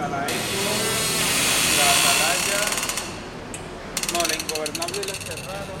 está la Eco, la Atalaya, no, la Ingobernable la cerraron.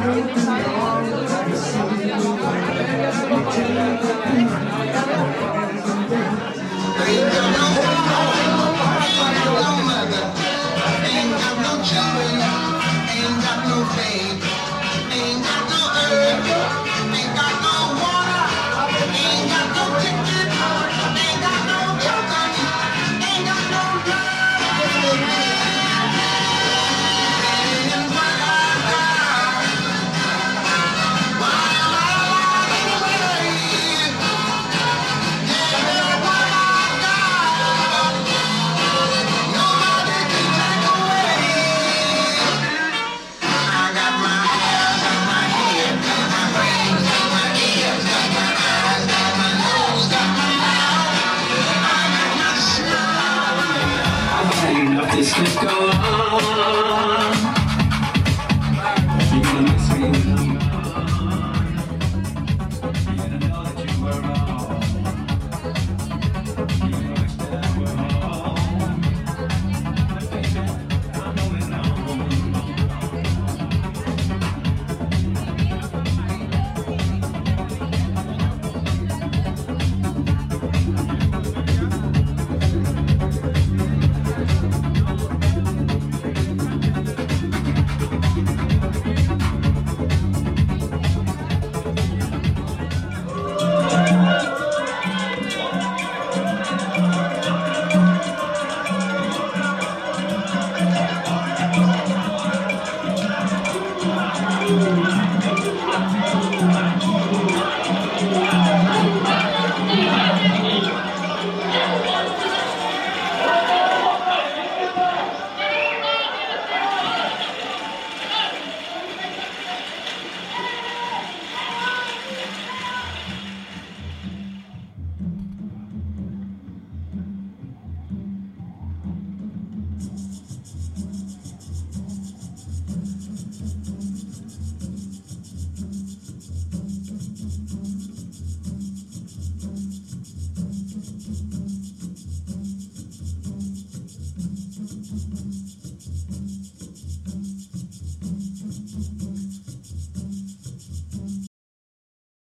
Thank you.